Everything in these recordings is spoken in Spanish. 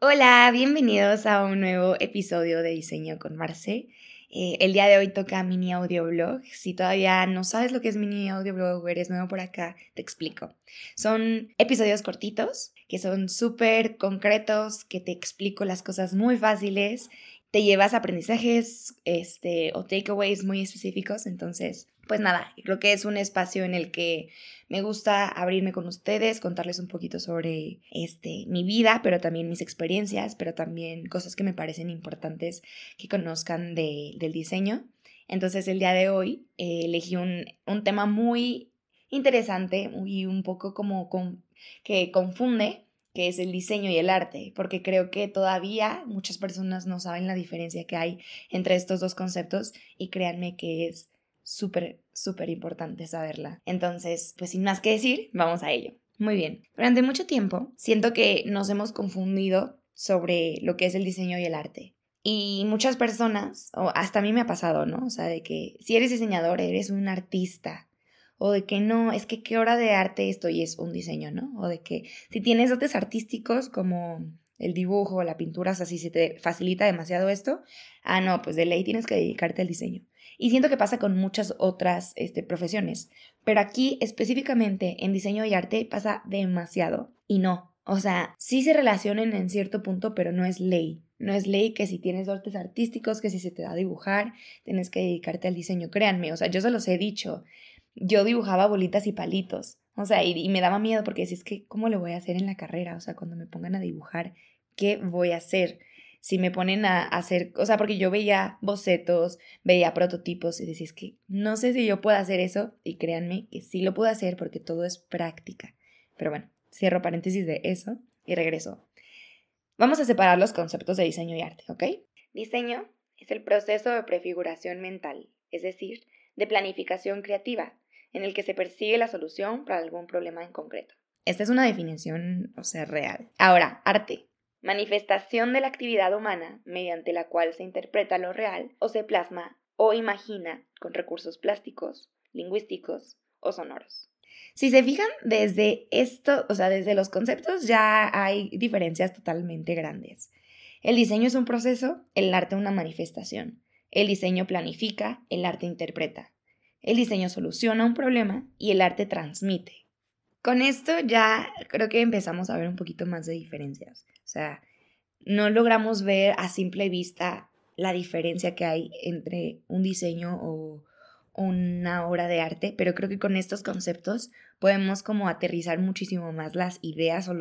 Hola, bienvenidos a un nuevo episodio de Diseño con Marce. Eh, el día de hoy toca mini audioblog. Si todavía no sabes lo que es mini audioblog o eres nuevo por acá, te explico. Son episodios cortitos que son súper concretos, que te explico las cosas muy fáciles, te llevas aprendizajes este, o takeaways muy específicos. Entonces, pues nada, creo que es un espacio en el que me gusta abrirme con ustedes, contarles un poquito sobre este, mi vida, pero también mis experiencias, pero también cosas que me parecen importantes que conozcan del diseño. Entonces el día de hoy eh, elegí un, tema muy interesante y un poco como que confunde, que es el diseño y el arte, porque creo que todavía muchas personas no saben la diferencia que hay entre estos dos conceptos y créanme que es súper, súper importante saberla. Entonces, pues sin más que decir, vamos a ello. Muy bien. Durante mucho tiempo siento que nos hemos confundido sobre lo que es el diseño y el arte. Y muchas personas, o hasta a mí me ha pasado, ¿no? O sea, de que si eres diseñador, eres un artista. O de que no, es que qué hora de arte esto y es un diseño, ¿no? O de que si tienes dotes artísticos como el dibujo la pintura, o sea, si se te facilita demasiado esto, ah, no, pues de ley tienes que dedicarte al diseño. Y siento que pasa con muchas otras este, profesiones, pero aquí específicamente en diseño y arte pasa demasiado y no. O sea, sí se relacionan en cierto punto, pero no es ley. No es ley que si tienes dotes artísticos, que si se te da dibujar, tienes que dedicarte al diseño. Créanme, o sea, yo se los he dicho. Yo dibujaba bolitas y palitos. O sea, y, me daba miedo porque decía, es que, ¿cómo lo voy a hacer en la carrera? O sea, cuando me pongan a dibujar, ¿qué voy a hacer? si me ponen a hacer, o sea, porque yo veía bocetos, veía prototipos y decía, es que no sé si yo puedo hacer eso y créanme que sí lo puedo hacer porque todo es práctica. Pero bueno, cierro paréntesis de eso y regreso. Vamos a separar los conceptos de diseño y arte, ¿ok? Diseño es el proceso de prefiguración mental, es decir, de planificación creativa, en el que se persigue la solución para algún problema en concreto. Esta es una definición, o sea, real. Ahora, arte manifestación de la actividad humana mediante la cual se interpreta lo real o se plasma o imagina con recursos plásticos, lingüísticos o sonoros. Si se fijan desde esto, o sea, desde los conceptos ya hay diferencias totalmente grandes. El diseño es un proceso, el arte una manifestación. El diseño planifica, el arte interpreta. El diseño soluciona un problema y el arte transmite. Con esto ya creo que empezamos a ver un poquito más de diferencias. O sea, no logramos ver a simple vista la diferencia que hay entre un diseño o una obra de arte, pero creo que con estos conceptos podemos como aterrizar muchísimo más las ideas o,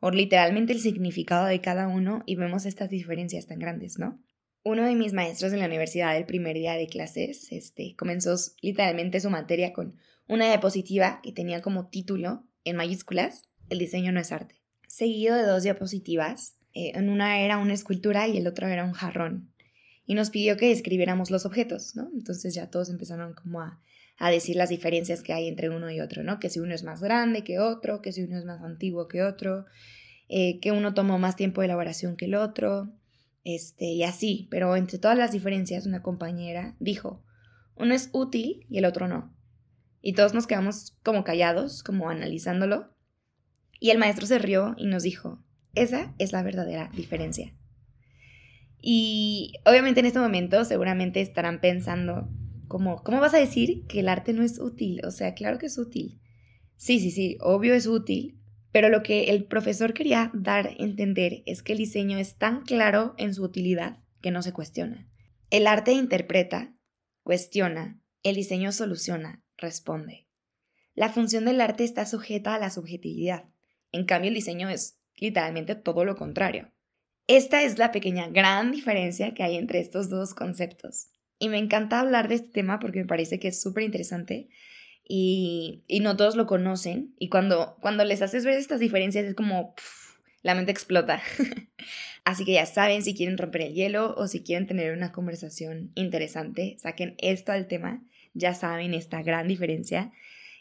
o literalmente el significado de cada uno y vemos estas diferencias tan grandes, ¿no? Uno de mis maestros en la universidad el primer día de clases, este, comenzó literalmente su materia con una diapositiva que tenía como título, en mayúsculas, El diseño no es arte. Seguido de dos diapositivas, eh, en una era una escultura y el otro era un jarrón. Y nos pidió que describiéramos los objetos, ¿no? Entonces ya todos empezaron como a, decir las diferencias que hay entre uno y otro, ¿no? Que si uno es más grande que otro, que si uno es más antiguo que otro, eh, que uno tomó más tiempo de elaboración que el otro, este, y así. Pero entre todas las diferencias, una compañera dijo, uno es útil y el otro no. Y todos nos quedamos como callados, como analizándolo. Y el maestro se rió y nos dijo, esa es la verdadera diferencia. Y obviamente en este momento seguramente estarán pensando, como, ¿cómo vas a decir que el arte no es útil? O sea, claro que es útil. Sí, sí, sí, obvio es útil, pero lo que el profesor quería dar a entender es que el diseño es tan claro en su utilidad que no se cuestiona. El arte interpreta, cuestiona, el diseño soluciona, responde. La función del arte está sujeta a la subjetividad. En cambio, el diseño es literalmente todo lo contrario. Esta es la pequeña gran diferencia que hay entre estos dos conceptos. Y me encanta hablar de este tema porque me parece que es súper interesante y, no todos lo conocen. Y cuando, les haces ver estas diferencias es como la mente explota. Así que ya saben, si quieren romper el hielo o si quieren tener una conversación interesante, saquen esto al tema ya saben esta gran diferencia.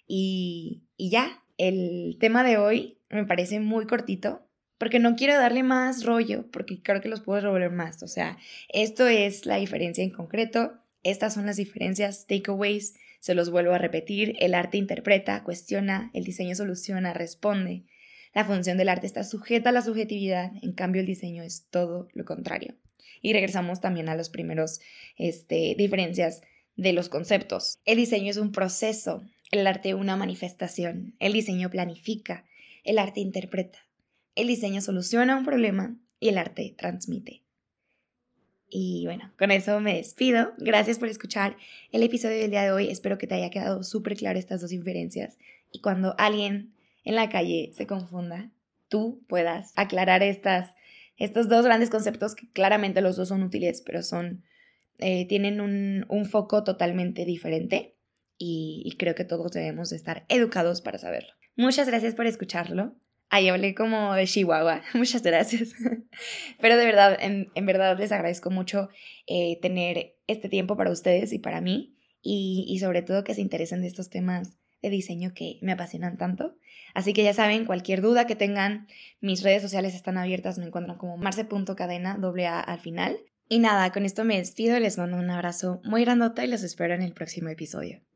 Y, y ya, el tema de hoy me parece muy cortito, porque no quiero darle más rollo, porque creo que los puedo revolver más. O sea, esto es la diferencia en concreto, estas son las diferencias, takeaways, se los vuelvo a repetir, el arte interpreta, cuestiona, el diseño soluciona, responde. La función del arte está sujeta a la subjetividad, en cambio el diseño es todo lo contrario. Y regresamos también a las primeras este, diferencias de los conceptos. El diseño es un proceso, el arte una manifestación, el diseño planifica, el arte interpreta, el diseño soluciona un problema y el arte transmite. Y bueno, con eso me despido. Gracias por escuchar el episodio del día de hoy. Espero que te haya quedado súper claro estas dos diferencias. Y cuando alguien en la calle se confunda, tú puedas aclarar estas, estos dos grandes conceptos que claramente los dos son útiles, pero son, eh, tienen un, un, foco totalmente diferente. Y, y creo que todos debemos estar educados para saberlo. Muchas gracias por escucharlo. Ahí hablé como de Chihuahua. Muchas gracias. Pero de verdad, en, verdad les agradezco mucho eh, tener este tiempo para ustedes y para mí. Y, y sobre todo que se interesen de estos temas de diseño que me apasionan tanto. Así que ya saben, cualquier duda que tengan, mis redes sociales están abiertas, me encuentran como marce.cadena, doble A al final. Y nada, con esto me despido, les mando un abrazo muy grandota y los espero en el próximo episodio.